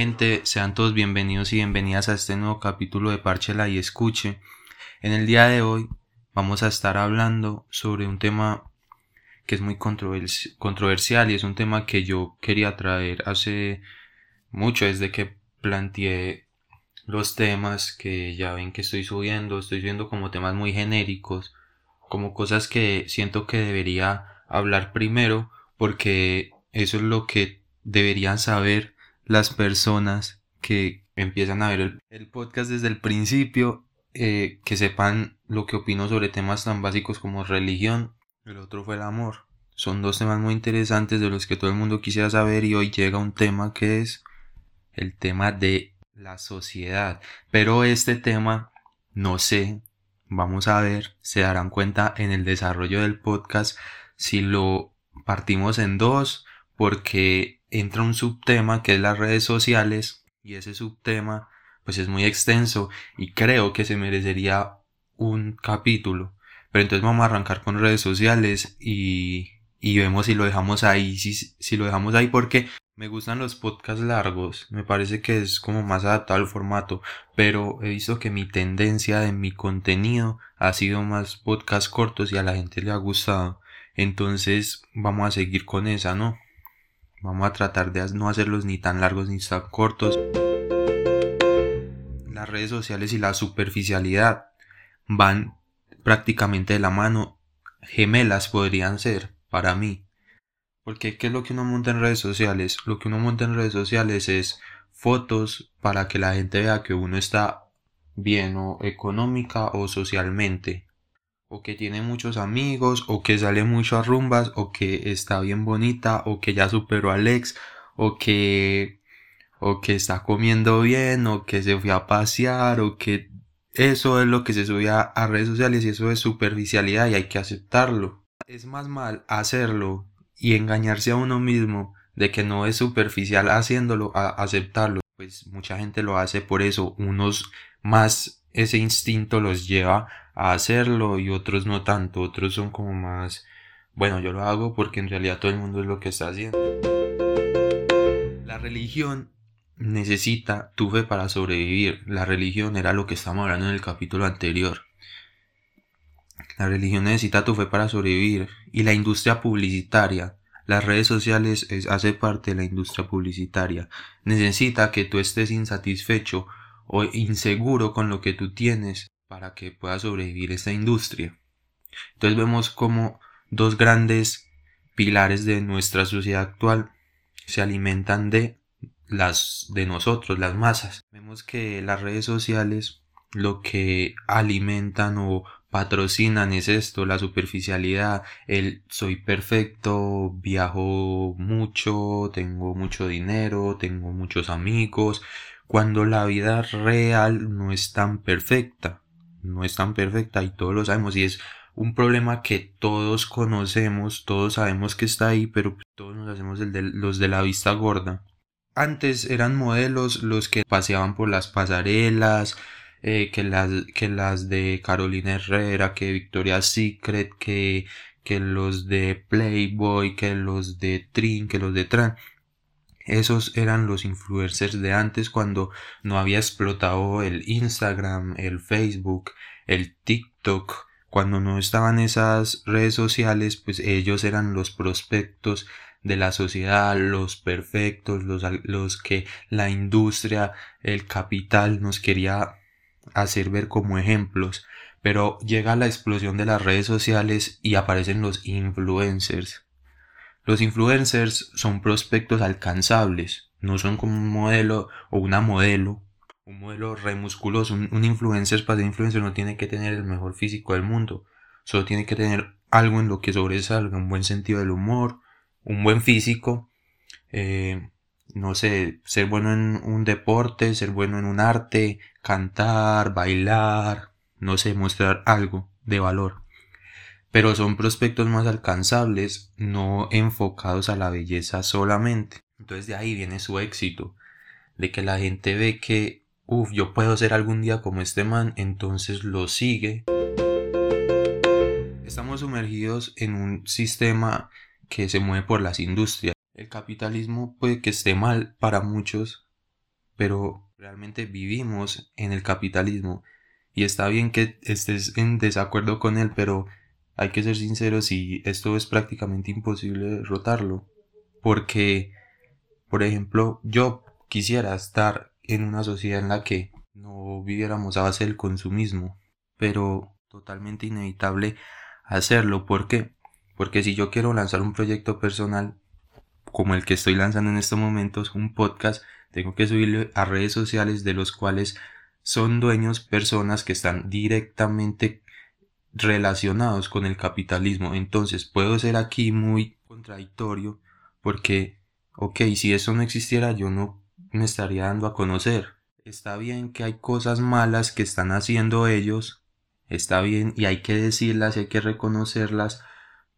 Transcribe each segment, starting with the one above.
gente? Sean todos bienvenidos y bienvenidas a este nuevo capítulo de Parchela y Escuche. En el día de hoy vamos a estar hablando sobre un tema que es muy controversial y es un tema que yo quería traer hace mucho desde que planteé los temas que ya ven que estoy subiendo, estoy subiendo como temas muy genéricos, como cosas que siento que debería hablar primero porque eso es lo que deberían saber las personas que empiezan a ver el, podcast desde el principio, eh, que sepan lo que opino sobre temas tan básicos como religión. El otro fue el amor. Son dos temas muy interesantes de los que todo el mundo quisiera saber y hoy llega un tema que es el tema de la sociedad. Pero este tema, no sé, vamos a ver, se darán cuenta en el desarrollo del podcast si lo partimos en dos porque entra un subtema que es las redes sociales y ese subtema pues es muy extenso y creo que se merecería un capítulo. Pero entonces vamos a arrancar con redes sociales y, y vemos si lo dejamos ahí, si, si lo dejamos ahí porque me gustan los podcasts largos, me parece que es como más adaptado al formato, pero he visto que mi tendencia en mi contenido ha sido más podcasts cortos y a la gente le ha gustado. Entonces vamos a seguir con esa, ¿no? Vamos a tratar de no hacerlos ni tan largos ni tan cortos. Las redes sociales y la superficialidad van prácticamente de la mano. Gemelas podrían ser para mí. Porque ¿qué es lo que uno monta en redes sociales? Lo que uno monta en redes sociales es fotos para que la gente vea que uno está bien o económica o socialmente o que tiene muchos amigos, o que sale mucho a rumbas, o que está bien bonita, o que ya superó al ex, o que, o que está comiendo bien, o que se fue a pasear, o que eso es lo que se sube a, redes sociales y eso es superficialidad y hay que aceptarlo. Es más mal hacerlo y engañarse a uno mismo de que no es superficial haciéndolo a aceptarlo. Pues mucha gente lo hace por eso, unos más ese instinto los lleva a hacerlo y otros no tanto, otros son como más, bueno, yo lo hago porque en realidad todo el mundo es lo que está haciendo. La religión necesita tu fe para sobrevivir. La religión era lo que estábamos hablando en el capítulo anterior. La religión necesita tu fe para sobrevivir y la industria publicitaria, las redes sociales hace parte de la industria publicitaria. Necesita que tú estés insatisfecho o inseguro con lo que tú tienes para que pueda sobrevivir esta industria. Entonces vemos como dos grandes pilares de nuestra sociedad actual se alimentan de las de nosotros, las masas. Vemos que las redes sociales lo que alimentan o patrocinan es esto, la superficialidad, el soy perfecto, viajo mucho, tengo mucho dinero, tengo muchos amigos, cuando la vida real no es tan perfecta no es tan perfecta y todos lo sabemos y es un problema que todos conocemos, todos sabemos que está ahí, pero todos nos hacemos el de, los de la vista gorda. Antes eran modelos los que paseaban por las pasarelas, eh, que, las, que las de Carolina Herrera, que Victoria's Secret, que, que los de Playboy, que los de Trin, que los de Tran. Esos eran los influencers de antes cuando no había explotado el Instagram, el Facebook, el TikTok. Cuando no estaban esas redes sociales, pues ellos eran los prospectos de la sociedad, los perfectos, los, los que la industria, el capital nos quería hacer ver como ejemplos. Pero llega la explosión de las redes sociales y aparecen los influencers los influencers son prospectos alcanzables, no son como un modelo o una modelo, un modelo remusculoso. Un, un influencer para ser influencer no tiene que tener el mejor físico del mundo, solo tiene que tener algo en lo que sobresalga, un buen sentido del humor, un buen físico, eh, no sé, ser bueno en un deporte, ser bueno en un arte, cantar, bailar, no sé, mostrar algo de valor pero son prospectos más alcanzables, no enfocados a la belleza solamente. Entonces de ahí viene su éxito, de que la gente ve que, uff, yo puedo ser algún día como este man, entonces lo sigue. Estamos sumergidos en un sistema que se mueve por las industrias. El capitalismo puede que esté mal para muchos, pero realmente vivimos en el capitalismo y está bien que estés en desacuerdo con él, pero hay que ser sinceros y esto es prácticamente imposible derrotarlo. Porque, por ejemplo, yo quisiera estar en una sociedad en la que no viviéramos a base del consumismo, pero totalmente inevitable hacerlo. ¿Por qué? Porque si yo quiero lanzar un proyecto personal como el que estoy lanzando en estos momentos, un podcast, tengo que subirlo a redes sociales de los cuales son dueños personas que están directamente relacionados con el capitalismo. Entonces puedo ser aquí muy contradictorio porque, ok, si eso no existiera yo no me estaría dando a conocer. Está bien que hay cosas malas que están haciendo ellos, está bien y hay que decirlas hay que reconocerlas,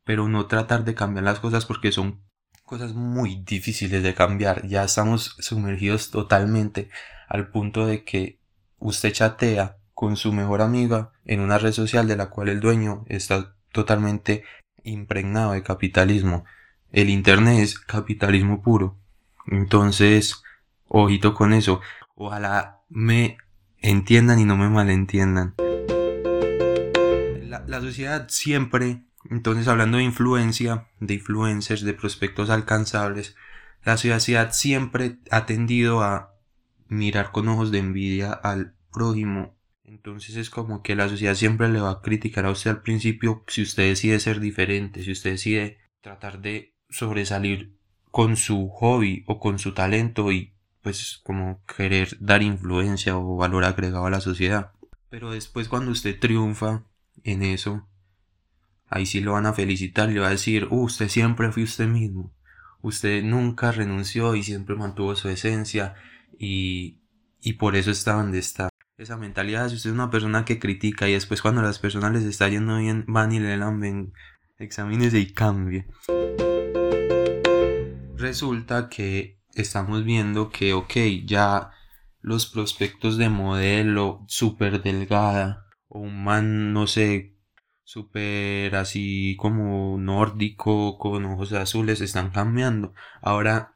pero no tratar de cambiar las cosas porque son cosas muy difíciles de cambiar. Ya estamos sumergidos totalmente al punto de que usted chatea con su mejor amiga en una red social de la cual el dueño está totalmente impregnado de capitalismo. El Internet es capitalismo puro. Entonces, ojito con eso. Ojalá me entiendan y no me malentiendan. La, sociedad siempre, entonces hablando de influencia, de influencers, de prospectos alcanzables, la sociedad siempre ha tendido a mirar con ojos de envidia al prójimo. Entonces es como que la sociedad siempre le va a criticar a usted al principio si usted decide ser diferente, si usted decide tratar de sobresalir con su hobby o con su talento y pues como querer dar influencia o valor agregado a la sociedad. Pero después cuando usted triunfa en eso, ahí sí lo van a felicitar le va a decir, uh, usted siempre fue usted mismo, usted nunca renunció y siempre mantuvo su esencia y, y por eso está donde está esa mentalidad. Si usted es una persona que critica y después cuando las personas les está yendo bien, van y le ven, examínese y cambie. Resulta que estamos viendo que, ok, ya los prospectos de modelo súper delgada o un man, no sé, súper así como nórdico con ojos azules están cambiando. Ahora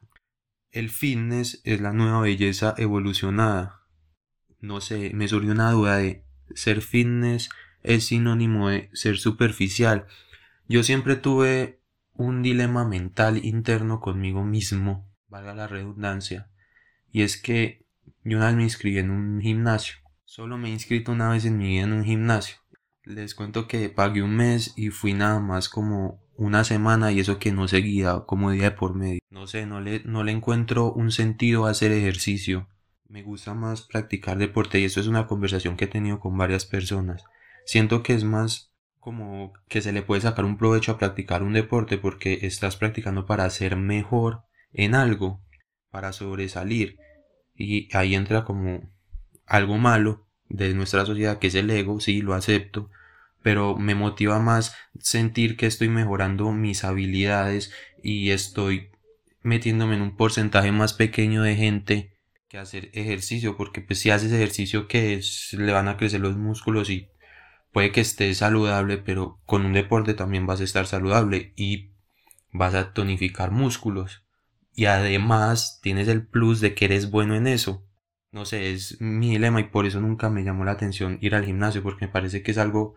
el fitness es la nueva belleza evolucionada no sé, me surgió una duda de ser fitness es sinónimo de ser superficial. Yo siempre tuve un dilema mental interno conmigo mismo, valga la redundancia, y es que yo una vez me inscribí en un gimnasio. Solo me he inscrito una vez en mi vida en un gimnasio. Les cuento que pagué un mes y fui nada más como una semana y eso que no seguía como día por medio. No sé, no le, no le encuentro un sentido a hacer ejercicio. Me gusta más practicar deporte y esto es una conversación que he tenido con varias personas. Siento que es más como que se le puede sacar un provecho a practicar un deporte porque estás practicando para ser mejor en algo, para sobresalir. Y ahí entra como algo malo de nuestra sociedad que es el ego, sí, lo acepto, pero me motiva más sentir que estoy mejorando mis habilidades y estoy metiéndome en un porcentaje más pequeño de gente que hacer ejercicio, porque pues si haces ejercicio que le van a crecer los músculos y puede que estés saludable, pero con un deporte también vas a estar saludable y vas a tonificar músculos. Y además tienes el plus de que eres bueno en eso. No sé, es mi dilema y por eso nunca me llamó la atención ir al gimnasio, porque me parece que es algo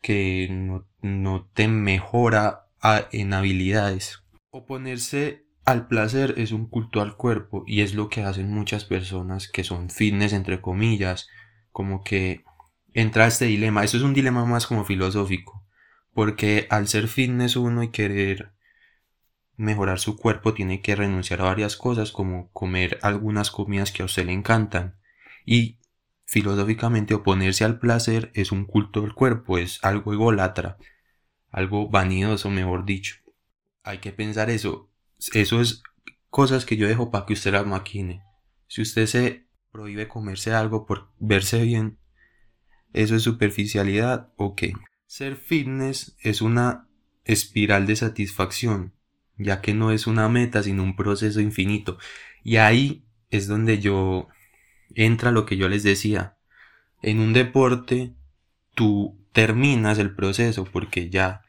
que no, no te mejora en habilidades. Oponerse al placer es un culto al cuerpo y es lo que hacen muchas personas que son fitness entre comillas, como que entra este dilema, eso es un dilema más como filosófico, porque al ser fitness uno y querer mejorar su cuerpo tiene que renunciar a varias cosas como comer algunas comidas que a usted le encantan. Y filosóficamente oponerse al placer es un culto del cuerpo, es algo ególatra, algo vanidoso mejor dicho. Hay que pensar eso, eso es cosas que yo dejo para que usted las maquine. Si usted se prohíbe comerse algo por verse bien, eso es superficialidad o qué. Ser fitness es una espiral de satisfacción, ya que no es una meta, sino un proceso infinito. Y ahí es donde yo entra lo que yo les decía. En un deporte tú terminas el proceso porque ya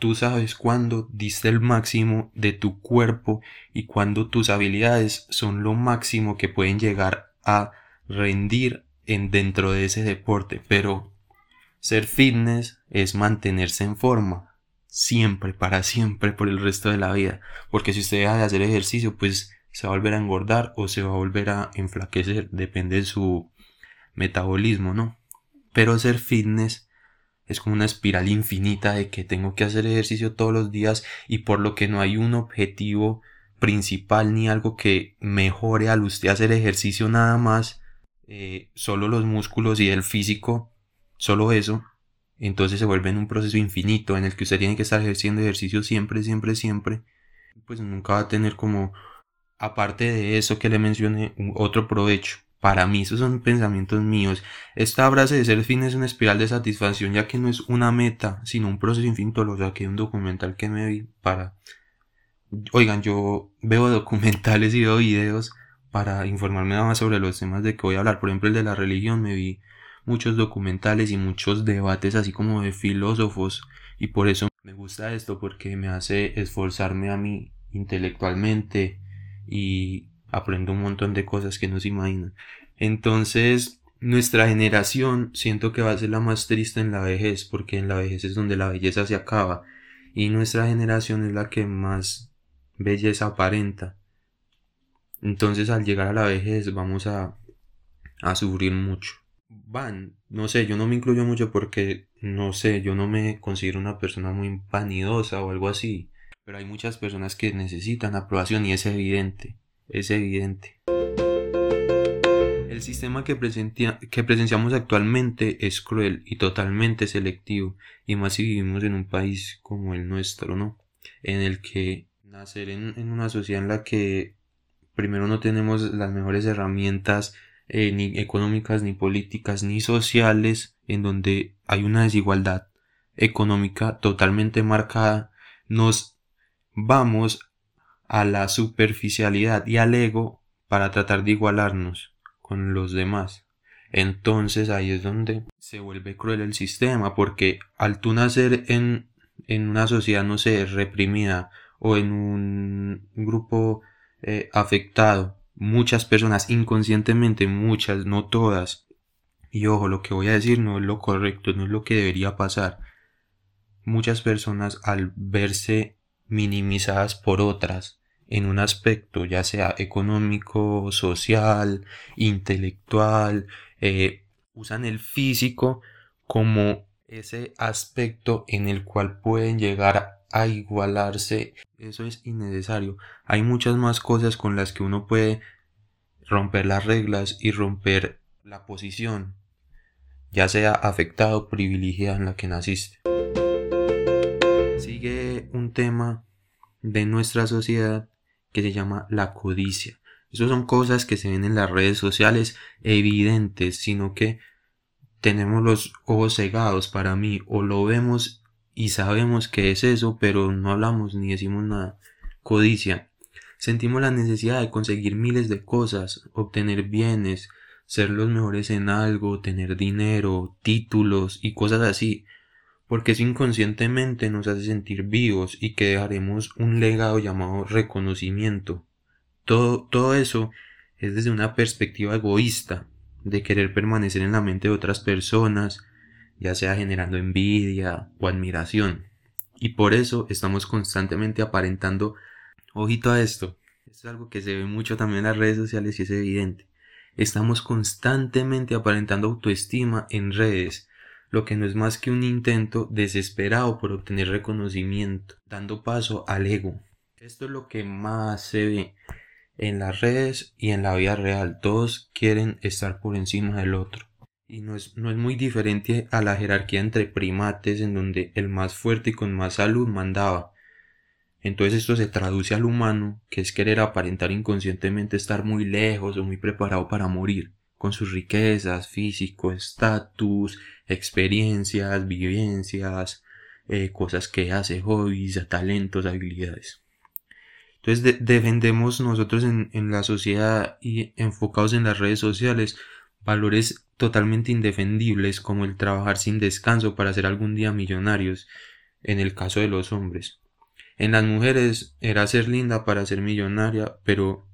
tú sabes cuándo diste el máximo de tu cuerpo y cuándo tus habilidades son lo máximo que pueden llegar a rendir en dentro de ese deporte, pero ser fitness es mantenerse en forma siempre, para siempre, por el resto de la vida, porque si usted deja de hacer ejercicio, pues se va a volver a engordar o se va a volver a enflaquecer, depende de su metabolismo, ¿no? Pero ser fitness es como una espiral infinita de que tengo que hacer ejercicio todos los días y por lo que no hay un objetivo principal ni algo que mejore al usted hacer ejercicio nada más, eh, solo los músculos y el físico, solo eso, entonces se vuelve en un proceso infinito en el que usted tiene que estar ejerciendo ejercicio siempre, siempre, siempre, pues nunca va a tener como, aparte de eso que le mencioné, otro provecho. Para mí, esos son pensamientos míos. Esta frase de ser fin es una espiral de satisfacción, ya que no es una meta, sino un proceso infinito. Lo saqué de un documental que me vi para. Oigan, yo veo documentales y veo videos para informarme más sobre los temas de que voy a hablar. Por ejemplo, el de la religión, me vi muchos documentales y muchos debates así como de filósofos. Y por eso me gusta esto, porque me hace esforzarme a mí intelectualmente y aprendo un montón de cosas que no se imaginan. Entonces, nuestra generación siento que va a ser la más triste en la vejez, porque en la vejez es donde la belleza se acaba. Y nuestra generación es la que más belleza aparenta. Entonces, al llegar a la vejez, vamos a, a sufrir mucho. Van, no sé, yo no me incluyo mucho porque, no sé, yo no me considero una persona muy vanidosa o algo así. Pero hay muchas personas que necesitan aprobación y es evidente es evidente. El sistema que, que presenciamos actualmente es cruel y totalmente selectivo, y más si vivimos en un país como el nuestro, ¿no? En el que nacer en, una sociedad en la que primero no tenemos las mejores herramientas eh, ni económicas, ni políticas, ni sociales, en donde hay una desigualdad económica totalmente marcada, nos vamos a la superficialidad y al ego para tratar de igualarnos con los demás. Entonces ahí es donde se vuelve cruel el sistema, porque al tú nacer en, en una sociedad, no sé, reprimida o en un grupo eh, afectado, muchas personas inconscientemente, muchas, no todas, y ojo, lo que voy a decir no es lo correcto, no es lo que debería pasar. Muchas personas al verse minimizadas por otras, en un aspecto ya sea económico, social, intelectual, eh, usan el físico como ese aspecto en el cual pueden llegar a igualarse. Eso es innecesario. Hay muchas más cosas con las que uno puede romper las reglas y romper la posición, ya sea afectado o privilegiado en la que naciste. Sigue un tema de nuestra sociedad que se llama la codicia. Esas son cosas que se ven en las redes sociales evidentes, sino que tenemos los ojos cegados para mí, o lo vemos y sabemos que es eso, pero no hablamos ni decimos nada. Codicia. Sentimos la necesidad de conseguir miles de cosas, obtener bienes, ser los mejores en algo, tener dinero, títulos y cosas así, porque eso inconscientemente nos hace sentir vivos y que dejaremos un legado llamado reconocimiento. Todo, todo eso es desde una perspectiva egoísta, de querer permanecer en la mente de otras personas, ya sea generando envidia o admiración. Y por eso estamos constantemente aparentando, ojito a esto, es algo que se ve mucho también en las redes sociales y es evidente. Estamos constantemente aparentando autoestima en redes, lo que no es más que un intento desesperado por obtener reconocimiento, dando paso al ego. Esto es lo que más se ve en las redes y en la vida real. Todos quieren estar por encima del otro. Y no es, no es muy diferente a la jerarquía entre primates en donde el más fuerte y con más salud mandaba. Entonces esto se traduce al humano, que es querer aparentar inconscientemente estar muy lejos o muy preparado para morir con sus riquezas, físico, estatus, experiencias, vivencias, eh, cosas que hace, hobbies, talentos, habilidades. Entonces defendemos nosotros en, en la sociedad y enfocados en las redes sociales valores totalmente indefendibles como el trabajar sin descanso para ser algún día millonarios. en el caso de los hombres. En las mujeres era ser linda para ser millonaria, pero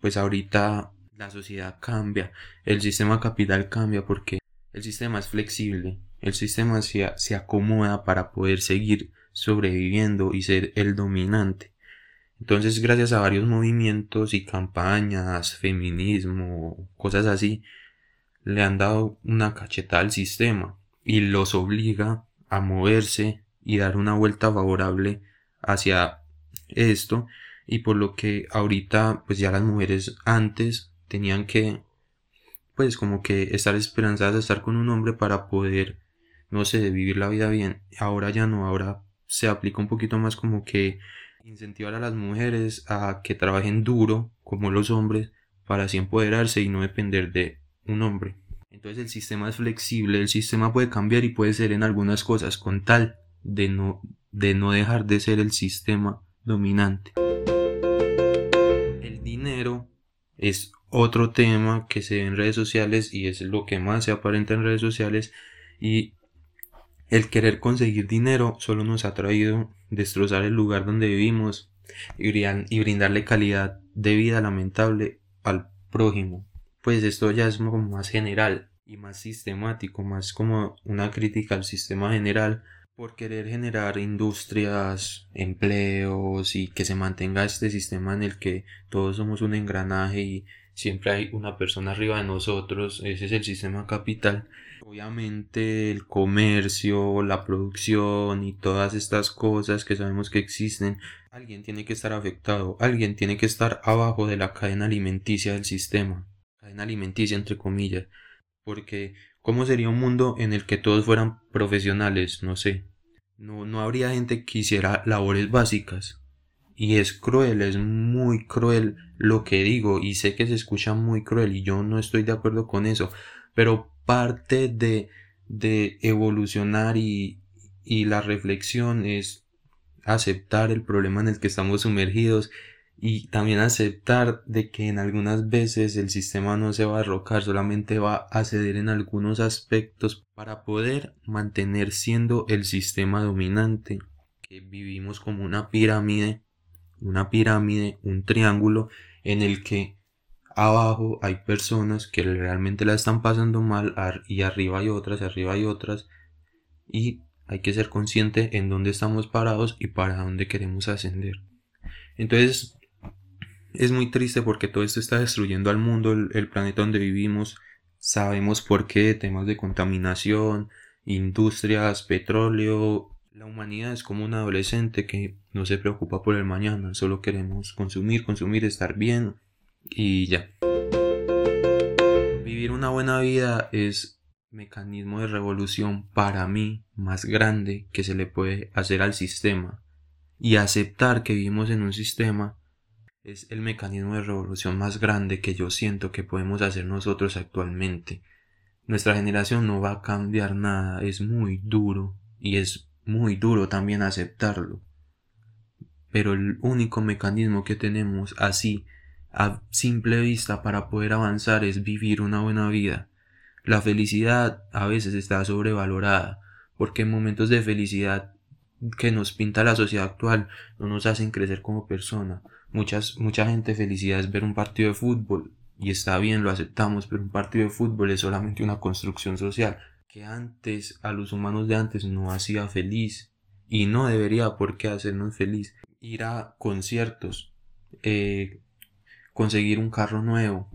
pues ahorita la sociedad cambia, el sistema capital cambia porque el sistema es flexible, el sistema se, se acomoda para poder seguir sobreviviendo y ser el dominante. Entonces, gracias a varios movimientos y campañas, feminismo, cosas así, le han dado una cachetada al sistema y los obliga a moverse y dar una vuelta favorable hacia esto y por lo que ahorita pues ya las mujeres antes tenían que pues como que estar esperanzadas de estar con un hombre para poder no sé vivir la vida bien ahora ya no ahora se aplica un poquito más como que incentivar a las mujeres a que trabajen duro como los hombres para así empoderarse y no depender de un hombre. Entonces el sistema es flexible, el sistema puede cambiar y puede ser en algunas cosas con tal de no, de no dejar de ser el sistema dominante. El dinero es otro tema que se ve en redes sociales y es lo que más se aparenta en redes sociales y el querer conseguir dinero solo nos ha traído destrozar el lugar donde vivimos y brindarle calidad de vida lamentable al prójimo. Pues esto ya es como más general y más sistemático, más como una crítica al sistema general por querer generar industrias, empleos y que se mantenga este sistema en el que todos somos un engranaje y siempre hay una persona arriba de nosotros, ese es el sistema capital Obviamente el comercio, la producción y todas estas cosas que sabemos que existen, alguien tiene que estar afectado, alguien tiene que estar abajo de la cadena alimenticia del sistema, cadena alimenticia entre comillas, porque ¿cómo sería un mundo en el que todos fueran profesionales? No sé. No, no habría gente que hiciera labores básicas. Y es cruel, es muy cruel lo que digo y sé que se escucha muy cruel y yo no estoy de acuerdo con eso, pero parte de, de evolucionar y, y la reflexión es aceptar el problema en el que estamos sumergidos y también aceptar de que en algunas veces el sistema no se va a derrocar, solamente va a ceder en algunos aspectos para poder mantener siendo el sistema dominante, que vivimos como una pirámide, una pirámide, un triángulo en el que abajo hay personas que realmente la están pasando mal y arriba hay otras, arriba hay otras y hay que ser consciente en dónde estamos parados y para dónde queremos ascender. Entonces es muy triste porque todo esto está destruyendo al mundo, el, planeta donde vivimos. Sabemos por qué, temas de contaminación, industrias, petróleo. La humanidad es como un adolescente que no se preocupa por el mañana, solo queremos consumir, consumir, estar bien y ya. Vivir una buena vida es mecanismo de revolución para mí más grande que se le puede hacer al sistema y aceptar que vivimos en un sistema es el mecanismo de revolución más grande que yo siento que podemos hacer nosotros actualmente. Nuestra generación no va a cambiar nada, es muy duro y es muy duro también aceptarlo. Pero el único mecanismo que tenemos así a simple vista para poder avanzar es vivir una buena vida. La felicidad a veces está sobrevalorada, porque en momentos de felicidad que nos pinta la sociedad actual no nos hacen crecer como persona. Muchas, mucha gente felicidad es ver un partido de fútbol, y está bien, lo aceptamos, pero un partido de fútbol es solamente una construcción social que antes a los humanos de antes no hacía feliz y no debería por qué hacernos feliz. Ir a conciertos, eh, conseguir un carro nuevo,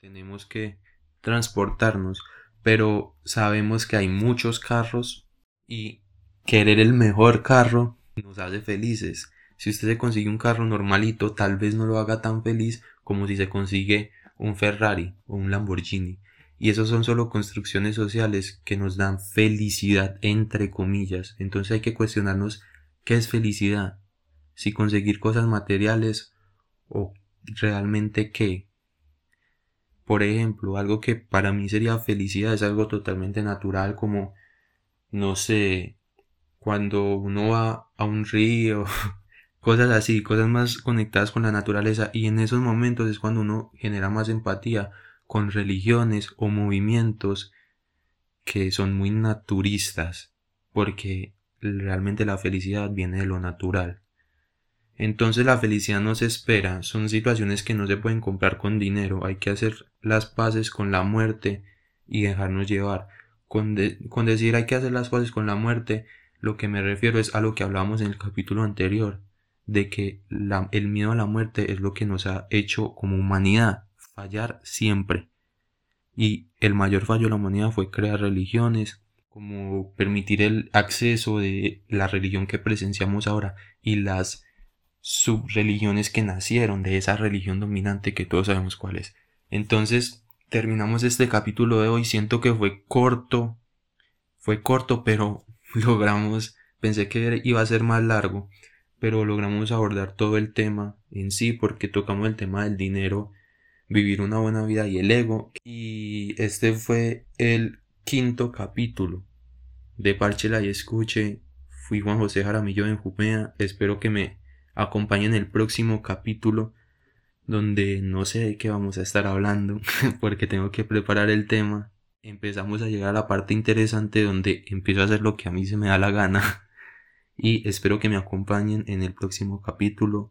tenemos que transportarnos, pero sabemos que hay muchos carros y querer el mejor carro nos hace felices. Si usted se consigue un carro normalito, tal vez no lo haga tan feliz como si se consigue un Ferrari o un Lamborghini. Y esos son solo construcciones sociales que nos dan felicidad entre comillas. Entonces hay que cuestionarnos qué es felicidad. Si conseguir cosas materiales o realmente qué. Por ejemplo, algo que para mí sería felicidad es algo totalmente natural como, no sé, cuando uno va a un río, cosas así, cosas más conectadas con la naturaleza y en esos momentos es cuando uno genera más empatía con religiones o movimientos que son muy naturistas porque realmente la felicidad viene de lo natural. Entonces la felicidad no se espera, son situaciones que no se pueden comprar con dinero, hay que hacer las paces con la muerte y dejarnos llevar. Con, decir hay que hacer las paces con la muerte, lo que me refiero es a lo que hablábamos en el capítulo anterior, de que el miedo a la muerte es lo que nos ha hecho como humanidad fallar siempre. Y el mayor fallo de la humanidad fue crear religiones, como permitir el acceso de la religión que presenciamos ahora y las subreligiones que nacieron de esa religión dominante que todos sabemos cuál es. Entonces, terminamos este capítulo de hoy. Siento que fue corto, fue corto, pero logramos, pensé que iba a ser más largo, pero logramos abordar todo el tema en sí porque tocamos el tema del dinero, vivir una buena vida y el ego. Y este fue el quinto capítulo de Parchela y Escuche. Fui Juan José Jaramillo en Jumea. Espero que me acompañen en el próximo capítulo donde no sé de qué vamos a estar hablando porque tengo que preparar el tema. Empezamos a llegar a la parte interesante donde empiezo a hacer lo que a mí se me da la gana y espero que me acompañen en el próximo capítulo.